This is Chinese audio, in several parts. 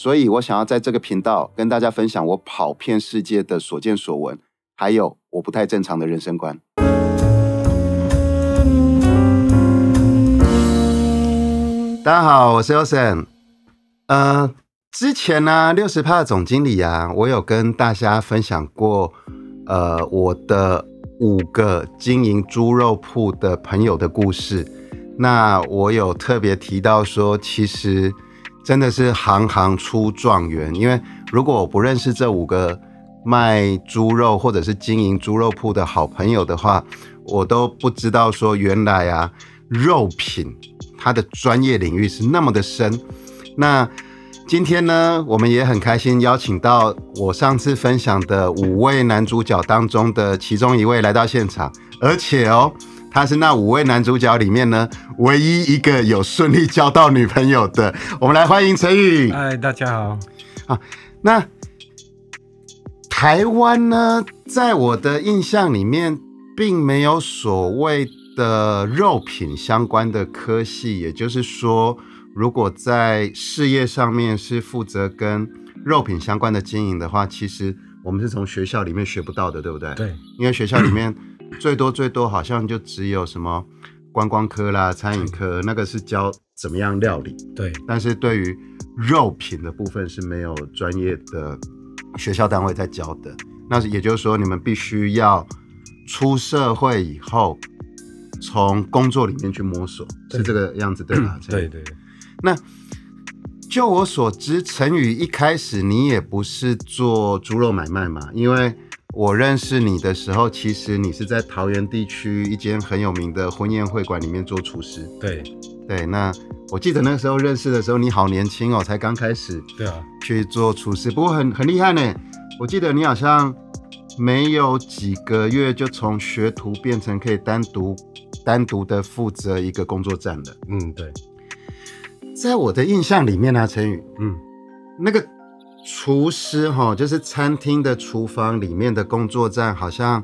所以我想要在这个频道跟大家分享我跑遍世界的所见所闻，还有我不太正常的人生观。大家好，我是 Osen。呃，之前呢，六十帕总经理啊，我有跟大家分享过，呃，我的五个经营猪肉铺的朋友的故事。那我有特别提到说，其实。真的是行行出状元，因为如果我不认识这五个卖猪肉或者是经营猪肉铺的好朋友的话，我都不知道说原来啊肉品它的专业领域是那么的深。那今天呢，我们也很开心邀请到我上次分享的五位男主角当中的其中一位来到现场，而且哦。他是那五位男主角里面呢，唯一一个有顺利交到女朋友的。我们来欢迎陈宇。嗨，大家好。啊，那台湾呢，在我的印象里面，并没有所谓的肉品相关的科系。也就是说，如果在事业上面是负责跟肉品相关的经营的话，其实我们是从学校里面学不到的，对不对？对，因为学校里面。最多最多好像就只有什么观光科啦、餐饮科，那个是教怎么样料理。对，但是对于肉品的部分是没有专业的学校单位在教的。那也就是说，你们必须要出社会以后，从工作里面去摸索，是这个样子对吧？对对。那就我所知，陈宇一开始你也不是做猪肉买卖嘛，因为。我认识你的时候，其实你是在桃园地区一间很有名的婚宴会馆里面做厨师。对，对。那我记得那个时候认识的时候，你好年轻哦，才刚开始。对啊。去做厨师，不过很很厉害呢。我记得你好像没有几个月就从学徒变成可以单独单独的负责一个工作站的。嗯，对。在我的印象里面呢，陈宇，嗯，那个。厨师哈，就是餐厅的厨房里面的工作站，好像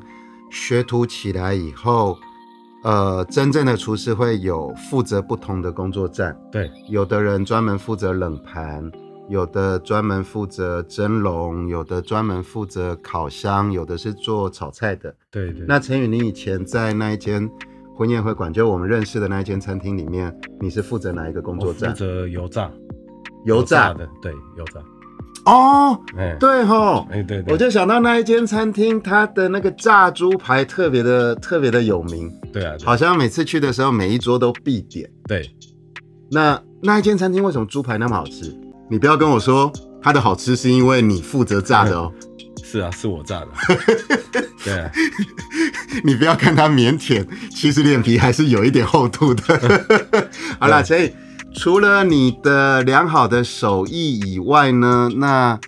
学徒起来以后，呃，真正的厨师会有负责不同的工作站。对，有的人专门负责冷盘，有的专门负责蒸笼，有的专门负责烤箱，有的是做炒菜的。对对。那陈宇，你以前在那一间婚宴会馆，就我们认识的那一间餐厅里面，你是负责哪一个工作站？负责油炸。油炸的，对，油炸。哦，对吼，哎对，我就想到那一间餐厅，它的那个炸猪排特别的特别的有名，对啊，好像每次去的时候，每一桌都必点。对，那那一间餐厅为什么猪排那么好吃？你不要跟我说它的好吃是因为你负责炸的哦。是啊，是我炸的。对啊，你不要看它腼腆，其实脸皮还是有一点厚度的。好了，所以。除了你的良好的手艺以外呢，那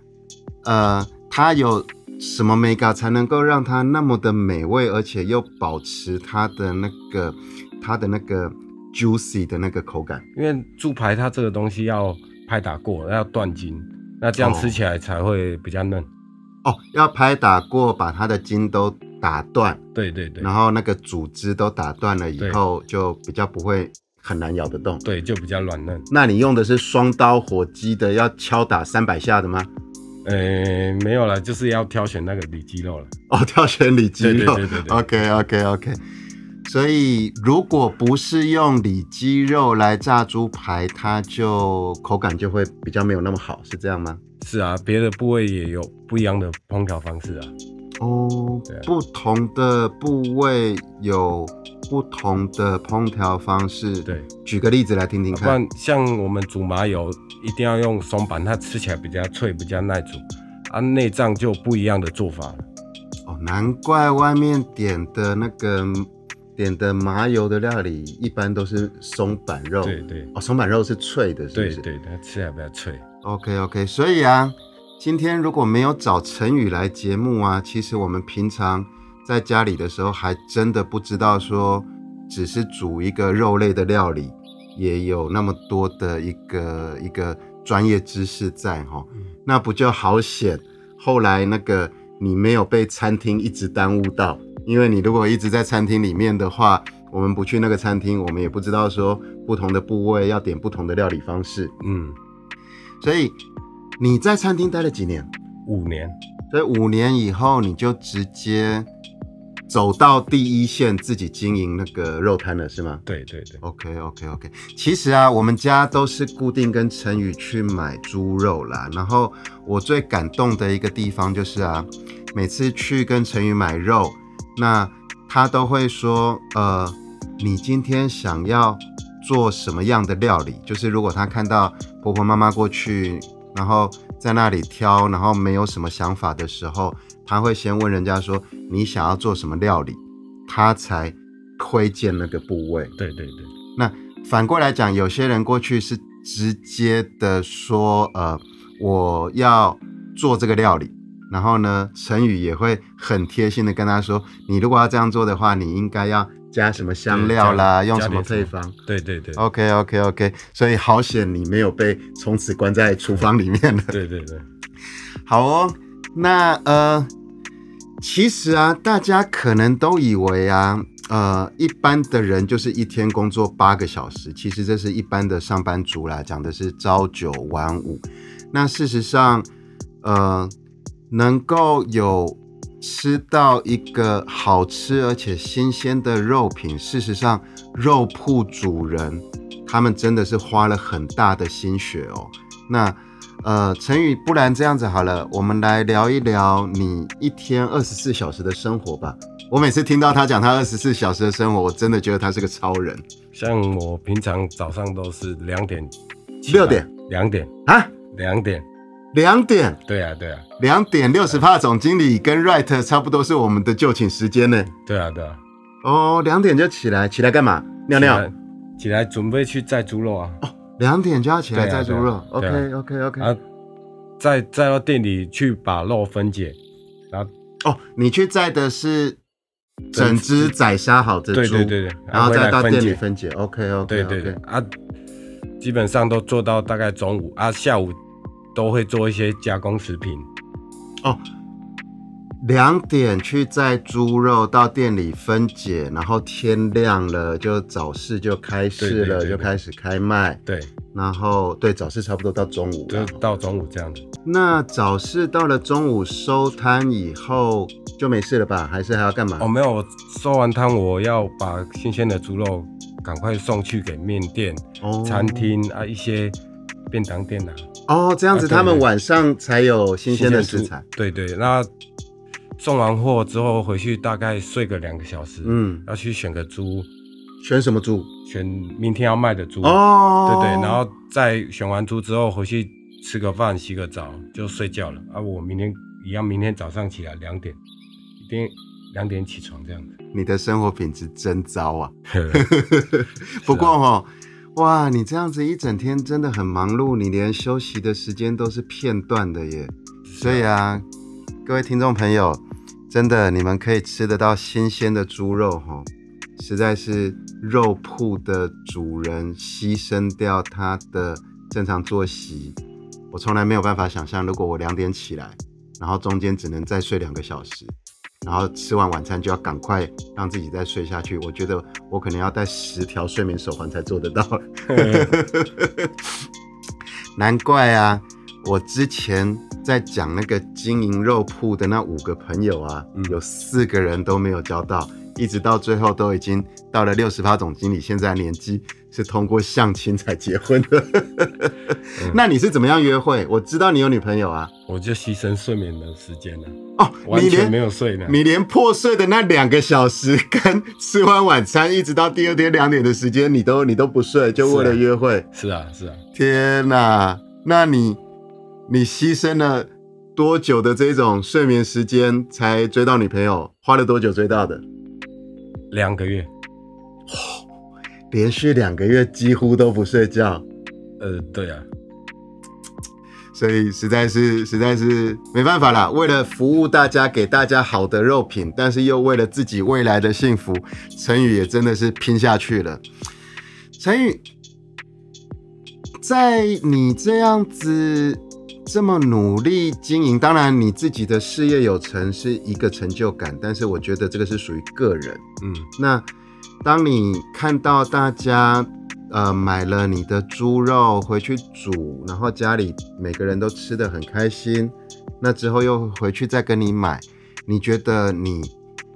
呃，它有什么 mega 才能够让它那么的美味，而且又保持它的那个它的那个 juicy 的那个口感？因为猪排它这个东西要拍打过，要断筋，那这样吃起来才会比较嫩。哦，要拍打过，把它的筋都打断。对对对。然后那个组织都打断了以后，就比较不会。很难咬得动，对，就比较软嫩。那你用的是双刀火鸡的，要敲打三百下的吗？呃，没有了，就是要挑选那个里脊肉了。哦，挑选里脊肉。对对对对。OK OK OK。所以如果不是用里脊肉来炸猪排，它就口感就会比较没有那么好，是这样吗？是啊，别的部位也有不一样的烹调方式啊。哦，不同的部位有。不同的烹调方式，对，举个例子来听听看。像我们煮麻油，一定要用松板，它吃起来比较脆，比较耐煮。啊，内脏就不一样的做法了。哦，难怪外面点的那个点的麻油的料理，一般都是松板肉。对对。哦，松板肉是脆的，是不是？对对，它吃起来比较脆。OK OK，所以啊，今天如果没有找陈宇来节目啊，其实我们平常在家里的时候，还真的不知道说，只是煮一个肉类的料理，也有那么多的一个一个专业知识在哈。那不就好险？后来那个你没有被餐厅一直耽误到，因为你如果一直在餐厅里面的话，我们不去那个餐厅，我们也不知道说不同的部位要点不同的料理方式。嗯，所以你在餐厅待了几年？五年，所以五年以后你就直接走到第一线，自己经营那个肉摊了，是吗对对对，？OK OK OK。其实啊，我们家都是固定跟陈宇去买猪肉啦。然后我最感动的一个地方就是啊，每次去跟陈宇买肉，那他都会说，呃，你今天想要做什么样的料理？就是如果他看到婆婆妈妈过去，然后在那里挑，然后没有什么想法的时候，他会先问人家说你想要做什么料理，他才推荐那个部位。对对对，那反过来讲，有些人过去是直接的说，呃，我要做这个料理，然后呢，陈宇也会很贴心的跟他说，你如果要这样做的话，你应该要加什么香料啦，用什么配方。对对对，OK OK OK，所以好险你没有被从此关在厨房里面了。对对对，好哦，那呃，其实啊，大家可能都以为啊，呃，一般的人就是一天工作八个小时，其实这是一般的上班族啦，讲的是朝九晚五。那事实上，呃，能够有吃到一个好吃而且新鲜的肉品，事实上，肉铺主人他们真的是花了很大的心血哦。那呃，陈宇，不然这样子好了，我们来聊一聊你一天二十四小时的生活吧。我每次听到他讲他二十四小时的生活，我真的觉得他是个超人像我平常早上都是两点，六点两点，啊！两点，两点，对啊对啊两点六十帕总经理跟 Right 差不多是我们的就寝时间呢。对啊对啊，哦，两点就起来，起来干嘛？尿尿。起来准备去宰猪肉啊，哦两点就要起来宰猪肉。对啊 OK OK OK。啊，再再到店里去把肉分解，然后哦，你去宰的是整只宰杀好的猪，对对对对，然后再到店里分解，分解。OK OK。对对对啊，基本上都做到大概中午啊，下午都会做一些加工食品，哦两点去宰猪肉，到店里分解，然后天亮了就早市就开市了，对对对就开始开卖。对，然后对早市差不多到中午就。到中午这样子。那早市到了中午收摊以后就没事了吧？还是还要干嘛？哦，没有，我收完摊，我要把新鲜的猪肉赶快送去给面店、哦餐厅啊，一些便当店啊，哦，这样子啊他们晚上才有新鲜的食猪材。。对对，那送完货之后回去大概睡个两个小时，嗯，要去选个猪，选什么猪？选明天要卖的猪。哦，对对，然后再选完猪之后回去吃个饭、洗个澡就睡觉了。啊，我明天一样，明天早上起来两点，一定两点起床这样子。你的生活品质真糟啊。是不过哈、哇，你这样子一整天真的很忙碌，你连休息的时间都是片段的耶。所以啊，各位听众朋友，真的你们可以吃得到新鲜的猪肉哈，实在是肉铺的主人牺牲掉他的正常作息，我从来没有办法想象，如果我两点起来，然后中间只能再睡两个小时。然后吃完晚餐就要赶快让自己再睡下去，我觉得我可能要戴十条睡眠手环才做得到。难怪啊，我之前在讲那个经营肉铺的那五个朋友啊，嗯有四个人都没有交到，一直到最后都已经到了六十趴总经理，现在年纪是通过相亲才结婚的。那你是怎么样约会？我知道你有女朋友啊。我就牺牲睡眠的时间了，哦，完全你连没有睡呢。你连破碎的那两个小时，跟吃完晚餐一直到第二天两点的时间，你都你都不睡，就为了约会。是啊，是啊，天哪！那你你牺牲了多久的这种睡眠时间才追到女朋友？花了多久追到的？两个月。连续两个月几乎都不睡觉。呃，对啊，所以实在是实在是没办法啦。为了服务大家，给大家好的肉品，但是又为了自己未来的幸福，陈宇也真的是拼下去了。陈宇，在你这样子这么努力经营，当然你自己的事业有成是一个成就感，但是我觉得这个是属于个人。嗯，那当你看到大家呃买了你的猪肉回去煮，然后家里每个人都吃得很开心，那之后又回去再跟你买，你觉得你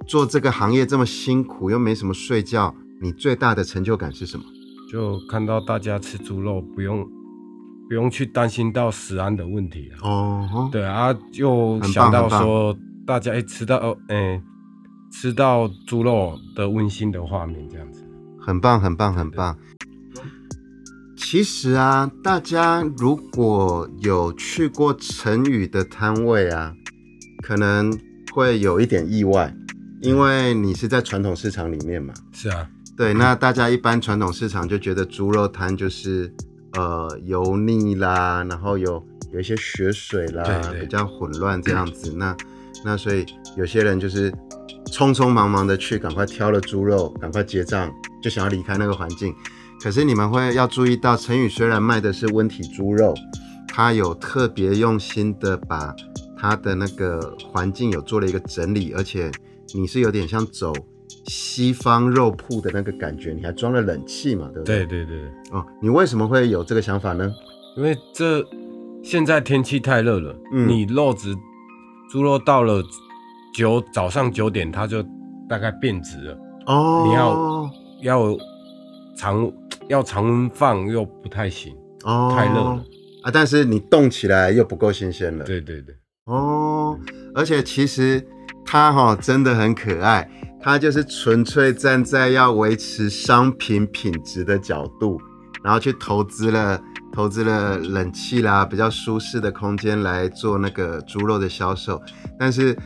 做这个行业这么辛苦，又没什么睡觉，你最大的成就感是什么？就看到大家吃猪肉不用不用去担心到食安的问题了。哦，对啊，就很想到说大家一吃到哦哎、吃到猪肉的温馨的画面这样子。很棒，很棒，很棒。其实啊，大家如果有去过陈宇的摊位啊，可能会有一点意外，因为你是在传统市场里面嘛。是啊，对，那大家一般传统市场就觉得猪肉摊就是呃油腻啦，然后有有一些血水啦，比较混乱这样子。那那所以有些人就是匆匆忙忙的去，赶快挑了猪肉，赶快结账，就想要离开那个环境。可是你们会要注意到，陈宇虽然卖的是温体猪肉，他有特别用心的把他的那个环境有做了一个整理，而且你是有点像走西方肉铺的那个感觉，你还装了冷气嘛，对不对？对对对，哦，你为什么会有这个想法呢？因为这现在天气太热了，嗯你肉质猪肉到了九早上九点，它就大概变质了，哦，你要要常要常温放又不太行。哦。太热了。啊，但是你冻起来又不够新鲜了。对对对，哦，而且其实它哈、真的很可爱，它就是纯粹站在要维持商品品质的角度，然后去投资了投资了冷气啦，比较舒适的空间来做那个猪肉的销售，但是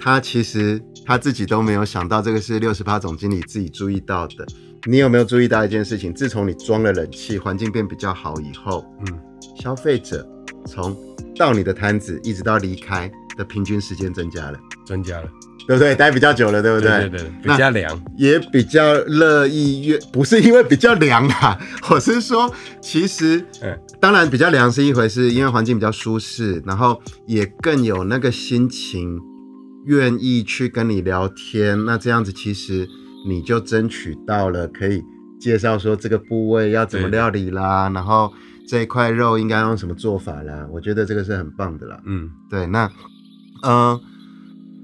他其实他自己都没有想到，这个是六十趴总经理自己注意到的。你有没有注意到一件事情？自从你装了冷气，环境变比较好以后，嗯，消费者从到你的摊子一直到离开的平均时间增加了，增加了，对不对？待比较久了，对不对对对，比那较凉。也比较乐意越，不是因为比较凉啦，我是说，其实嗯，当然比较凉是一回事，因为环境比较舒适，然后也更有那个心情，愿意去跟你聊天。那这样子其实你就争取到了可以介绍说这个部位要怎么料理啦，然后这一块肉应该用什么做法啦。我觉得这个是很棒的啦。嗯，对，那呃，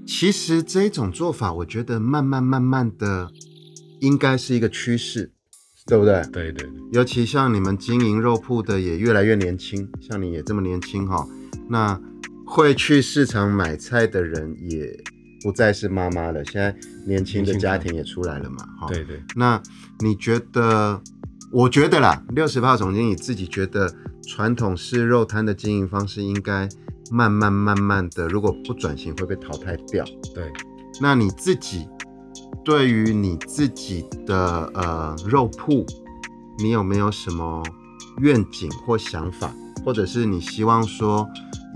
其实这种做法，我觉得慢慢慢慢的应该是一个趋势，对不对？对对对，尤其像你们经营肉铺的也越来越年轻，像你也这么年轻哈，那会去市场买菜的人也不再是妈妈了，现在年轻的家庭也出来了嘛，哈。对对，那你觉得？我觉得啦，六十趴总经理自己觉得，传统式肉摊的经营方式应该慢慢慢慢的，如果不转型会被淘汰掉。对，那你自己对于你自己的呃肉铺，你有没有什么愿景或想法，或者是你希望说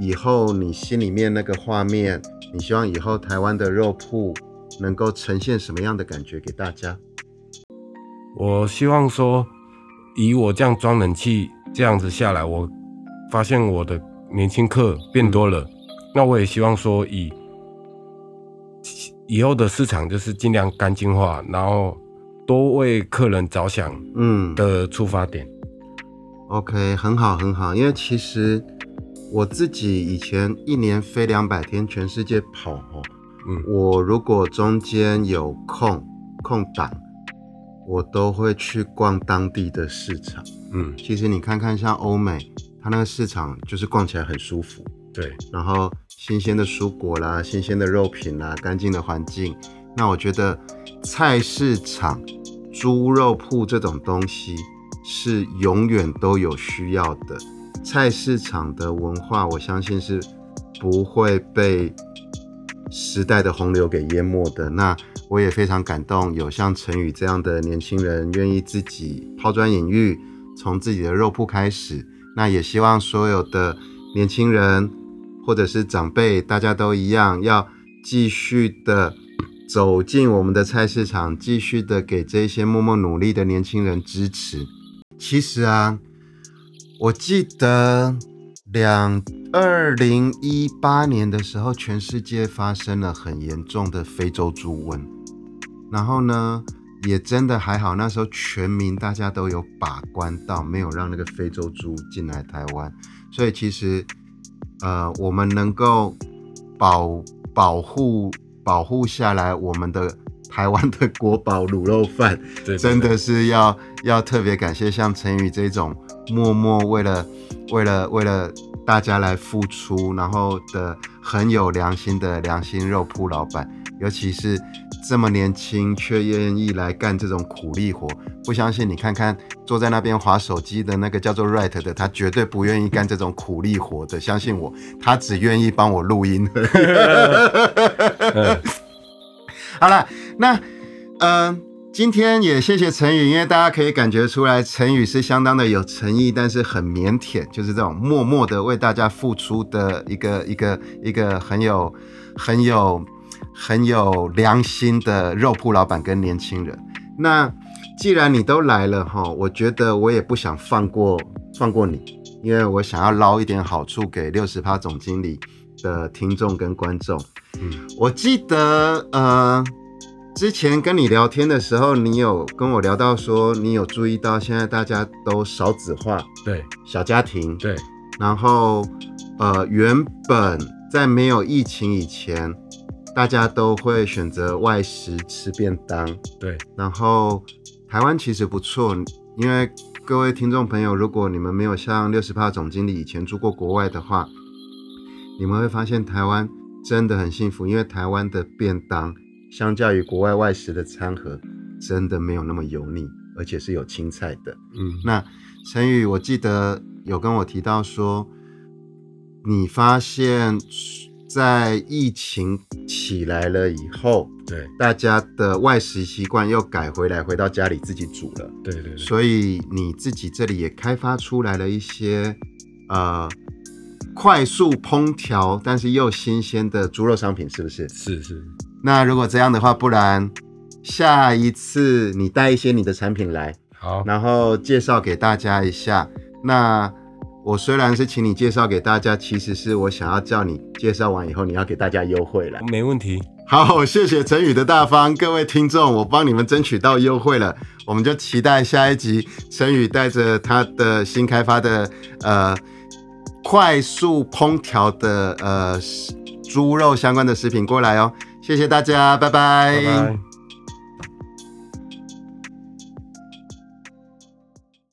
以后你心里面那个画面，你希望以后台湾的肉铺能够呈现什么样的感觉给大家？我希望说，以我这样装冷气这样子下来，我发现我的年轻客变多了。那我也希望说以，以后的市场就是尽量干净化，然后多为客人着想嗯，的出发点。OK，很好很好，因为其实我自己以前一年飞两百天，全世界跑哦。嗯，我如果中间有空空档，我都会去逛当地的市场。嗯，其实你看看像欧美，它那个市场就是逛起来很舒服，对，然后新鲜的蔬果啦、新鲜的肉品啦、干净的环境。那我觉得菜市场、猪肉铺这种东西是永远都有需要的。菜市场的文化，我相信是不会被时代的洪流给淹没的。那我也非常感动，有像陈宇这样的年轻人愿意自己抛砖引玉，从自己的肉铺开始。那也希望所有的年轻人或者是长辈，大家都一样，要继续的走进我们的菜市场，继续的给这些默默努力的年轻人支持。其实啊，我记得两二零一八年的时候，全世界发生了很严重的非洲猪瘟，然后呢，也真的还好，那时候全民大家都有把关到，没有让那个非洲猪进来台湾，所以其实呃，我们能够保保护保护下来我们的台湾的国宝卤肉饭。真的是要要特别感谢像陈宇这种默默为了为了为了大家来付出，然后的很有良心的良心肉铺老板，尤其是这么年轻却愿意来干这种苦力活。不相信你看看坐在那边划手机的那个叫做 Right 的，他绝对不愿意干这种苦力活的。相信我，他只愿意帮我录音。好了，那嗯、今天也谢谢陈宇，因为大家可以感觉出来，陈宇是相当的有诚意，但是很腼腆，就是这种默默的为大家付出的一个一个一个很有很有很有良心的肉铺老板跟年轻人。那既然你都来了哈，我觉得我也不想放过放过你，因为我想要捞一点好处给六十趴总经理的听众跟观众。嗯，我记得呃，之前跟你聊天的时候，你有跟我聊到说，你有注意到现在大家都少子化，对。小家庭，对。然后呃，原本在没有疫情以前，大家都会选择外食吃便当，对，然后台湾其实不错，因为各位听众朋友，如果你们没有像六十趴总经理以前住过国外的话，你们会发现台湾真的很幸福，因为台湾的便当相较于国外外食的餐盒，真的没有那么油腻，而且是有青菜的。嗯，那陈宇，我记得有跟我提到说，你发现，在疫情起来了以后，对大家的外食习惯又改回来，回到家里自己煮了，对对对，所以你自己这里也开发出来了一些呃快速烹调但是又新鲜的猪肉商品，是不是？是是，那如果这样的话，不然下一次你带一些你的产品来，好，然后介绍给大家一下。那我虽然是请你介绍给大家，其实是我想要叫你介绍完以后，你要给大家优惠了。没问题，好，谢谢陈宇的大方，各位听众，我帮你们争取到优惠了，我们就期待下一集陈宇带着他的新开发的呃快速烹调的呃猪肉相关的食品过来哦。谢谢大家，拜拜。